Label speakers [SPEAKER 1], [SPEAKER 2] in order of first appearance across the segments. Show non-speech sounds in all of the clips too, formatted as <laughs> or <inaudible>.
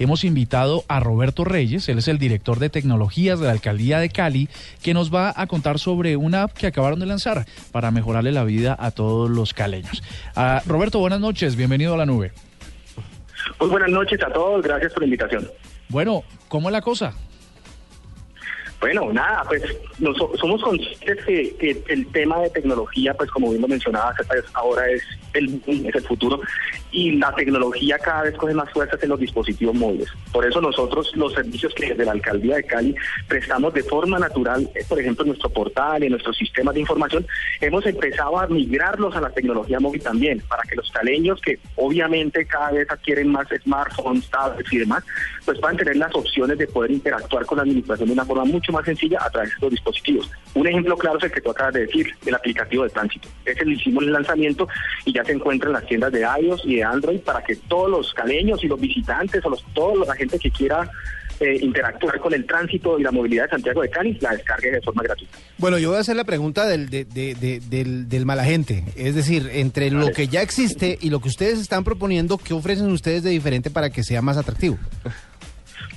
[SPEAKER 1] Hemos invitado a Roberto Reyes, él es el director de tecnologías de la alcaldía de Cali, que nos va a contar sobre una app que acabaron de lanzar para mejorarle la vida a todos los caleños. Uh, Roberto, buenas noches, bienvenido a la nube.
[SPEAKER 2] Muy buenas noches a todos, gracias por la invitación.
[SPEAKER 1] Bueno, ¿cómo es la cosa?
[SPEAKER 2] Bueno, nada, pues nos, somos conscientes que, que, el tema de tecnología, pues como bien lo mencionaba, ahora es el, es el futuro y la tecnología cada vez coge más fuerzas en los dispositivos móviles. Por eso nosotros los servicios que desde la Alcaldía de Cali prestamos de forma natural, eh, por ejemplo en nuestro portal en nuestros sistemas de información, hemos empezado a migrarlos a la tecnología móvil también, para que los caleños que obviamente cada vez adquieren más smartphones, tablets y demás, pues puedan tener las opciones de poder interactuar con la administración de una forma mucho más sencilla a través de estos dispositivos. Un ejemplo claro es el que tú acabas de decir, el aplicativo de tránsito. Ese lo hicimos el lanzamiento y ya se encuentra en las tiendas de iOS y de Android para que todos los caleños y los visitantes o los, toda la gente que quiera eh, interactuar con el tránsito y la movilidad de Santiago de Cali, la descargue de forma gratuita.
[SPEAKER 3] Bueno, yo voy a hacer la pregunta del, de, de, del, del mala gente. Es decir, entre lo que ya existe y lo que ustedes están proponiendo, ¿qué ofrecen ustedes de diferente para que sea más atractivo? <laughs>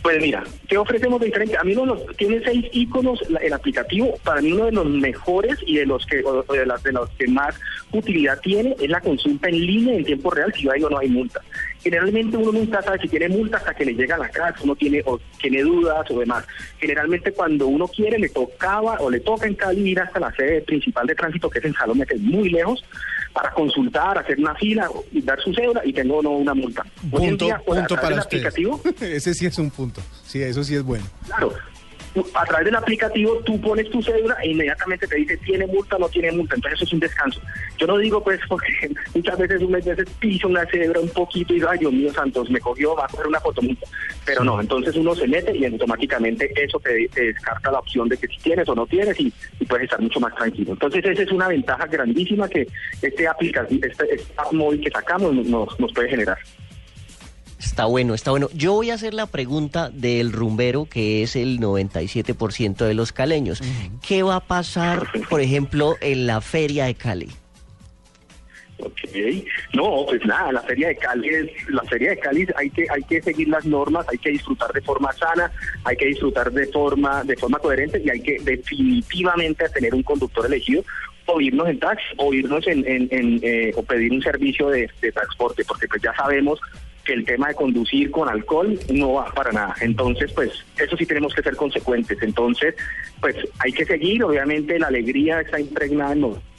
[SPEAKER 2] Pues mira, ¿qué ofrecemos de diferente? A mí uno tiene seis iconos el aplicativo. Para mí uno de los mejores y de los que de, las, de los que más utilidad tiene es la consulta en línea en tiempo real. Si yo digo no hay multa. Generalmente uno nunca sabe si tiene multa hasta que le llega a la casa, uno tiene o tiene dudas o demás. Generalmente cuando uno quiere le tocaba o le toca en Cali ir hasta la sede principal de tránsito que es en Salomé, que es muy lejos para consultar, hacer una fila dar su cédula y tengo no una multa.
[SPEAKER 3] Punto, día, pues, punto para
[SPEAKER 2] aplicativo, <laughs>
[SPEAKER 3] Ese sí es un punto. Sí, eso sí es bueno.
[SPEAKER 2] Claro. A través del aplicativo tú pones tu cédula e inmediatamente te dice tiene multa o no tiene multa. Entonces eso es un descanso. Yo no digo pues <laughs> porque muchas veces unas veces piso una cédula un poquito y digo, ay Dios mío santos, me cogió, va a coger una fotomulta. Pero no, entonces uno se mete y automáticamente eso te, descarta la opción de que si tienes o no tienes y, puedes estar mucho más tranquilo. Entonces esa es una ventaja grandísima que este aplicativo, este, este móvil que sacamos nos, nos puede generar.
[SPEAKER 4] Está bueno, está bueno. Yo voy a hacer la pregunta del rumbero, que es el 97% de los caleños. ¿Qué va a pasar, por ejemplo, en la feria de Cali?
[SPEAKER 2] Ok, no, pues nada, la feria de Cali es, la feria de Cali hay que, hay que seguir las normas, hay que disfrutar de forma sana, hay que disfrutar de forma, de forma coherente y hay que definitivamente tener un conductor elegido o irnos en taxi o irnos en, en, eh, o pedir un servicio de, de transporte, porque pues ya sabemos que el tema de conducir con alcohol no va para nada. Entonces, pues eso sí tenemos que ser consecuentes. Entonces, pues hay que seguir, obviamente la alegría está impregnada en.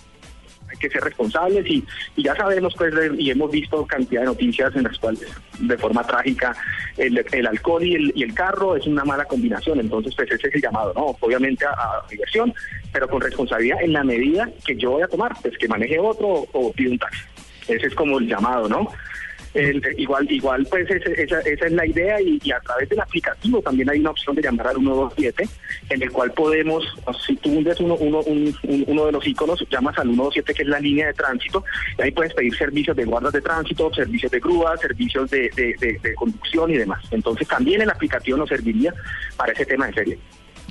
[SPEAKER 2] Hay que ser responsables y, ya sabemos, pues, y hemos visto cantidad de noticias en las cuales, de forma trágica, el, el alcohol y el, y el, carro es una mala combinación. Entonces, pues ese es el llamado, ¿no? Obviamente a, diversión, pero con responsabilidad en la medida que yo voy a tomar, pues que maneje otro o, o pide un taxi. Ese es como el llamado, ¿no? Igual, igual pues esa, esa es la idea y, a través del aplicativo también hay una opción de llamar al 127 en el cual podemos, si tú hundes uno, uno, uno de los iconos, llamas al 127 que es la línea de tránsito y ahí puedes pedir servicios de guardas de tránsito, servicios de grúa, servicios de, de conducción y demás. Entonces también el aplicativo nos serviría para ese tema de serie.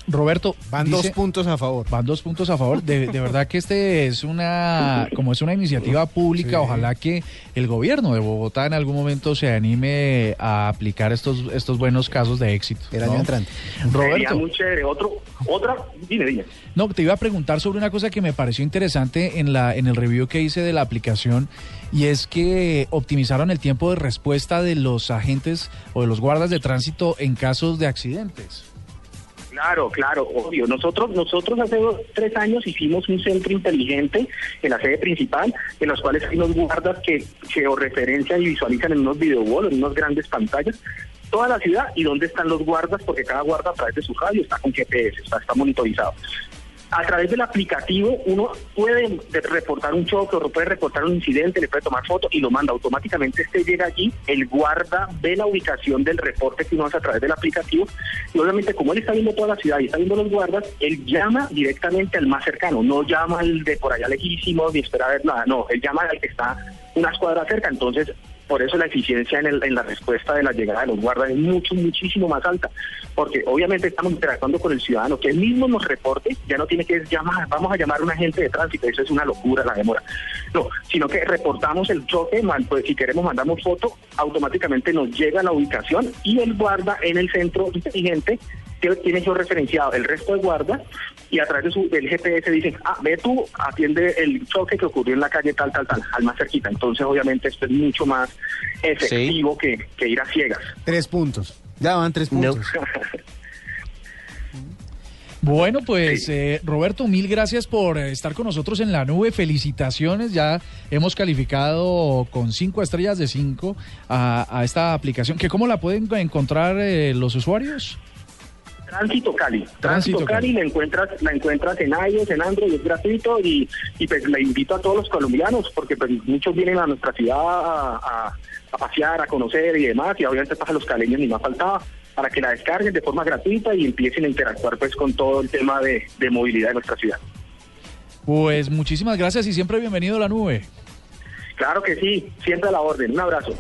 [SPEAKER 1] Roberto,
[SPEAKER 3] van dos puntos a favor.
[SPEAKER 1] Van dos puntos a favor. De, verdad que este es una, como es una iniciativa pública, ojalá que el gobierno de Bogotá en algún momento se anime a aplicar estos, estos buenos casos de éxito.
[SPEAKER 3] El año entrante.
[SPEAKER 2] Roberto. muy chévere. Otro, otra, dime, dime.
[SPEAKER 1] No, te iba a preguntar sobre una cosa que me pareció interesante en la, en el review que hice de la aplicación, y es que optimizaron el tiempo de respuesta de los agentes o de los guardas de tránsito en casos de accidentes.
[SPEAKER 2] Claro, claro, obvio. Nosotros, nosotros hace tres años hicimos un centro inteligente en la sede principal, en los cuales hay unos guardas que georreferencian y visualizan en unos videobolos, en unas grandes pantallas, toda la ciudad y dónde están los guardas, porque cada guarda a través de su radio está con GPS, está, está monitorizado. A través del aplicativo uno puede reportar un choque o puede reportar un incidente, le puede tomar foto y lo manda. Automáticamente. Este llega allí, el guarda ve la ubicación del reporte que uno hace a través del aplicativo y obviamente como él está viendo toda la ciudad y está viendo los guardas, él llama directamente al más cercano, no llama al de por allá lejísimo ni espera ver nada, no, él llama al que está unas cuadras cerca, entonces por eso la eficiencia en, el, en, la respuesta de la llegada de los guardas es mucho, muchísimo más alta, porque obviamente estamos interactuando con el ciudadano, que él mismo nos reporte, ya no tiene que llamar, vamos a llamar a un agente de tránsito, eso es una locura la demora. No, sino que reportamos el choque, pues si queremos mandamos foto, automáticamente nos llega la ubicación y el guarda en el centro inteligente tiene yo referenciado el resto de guardas y a través de su, del GPS dicen, ah, ve tú, atiende el choque que ocurrió en la calle tal, tal, tal, al más cerquita. Entonces, obviamente, esto es mucho más efectivo que, que, ir a ciegas.
[SPEAKER 3] Tres puntos. Ya van tres puntos. <laughs>
[SPEAKER 1] Bueno, pues eh, Roberto, mil gracias por estar con nosotros en la nube. Felicitaciones, ya hemos calificado con cinco estrellas de cinco a, esta aplicación. ¿Que ¿Cómo la pueden encontrar eh, los usuarios?
[SPEAKER 2] Tránsito Cali. Tránsito, Cali, la encuentras, la encuentras en iOS, en Android, es gratuito y, y pues le invito a todos los colombianos porque pues muchos vienen a nuestra ciudad a, pasear, a conocer y demás y obviamente pasa los caleños ni más faltaba para que la descarguen de forma gratuita y empiecen a interactuar pues con todo el tema de, de movilidad de nuestra ciudad.
[SPEAKER 1] Pues muchísimas gracias y siempre bienvenido a la nube.
[SPEAKER 2] Claro que sí, siempre a la orden. Un abrazo.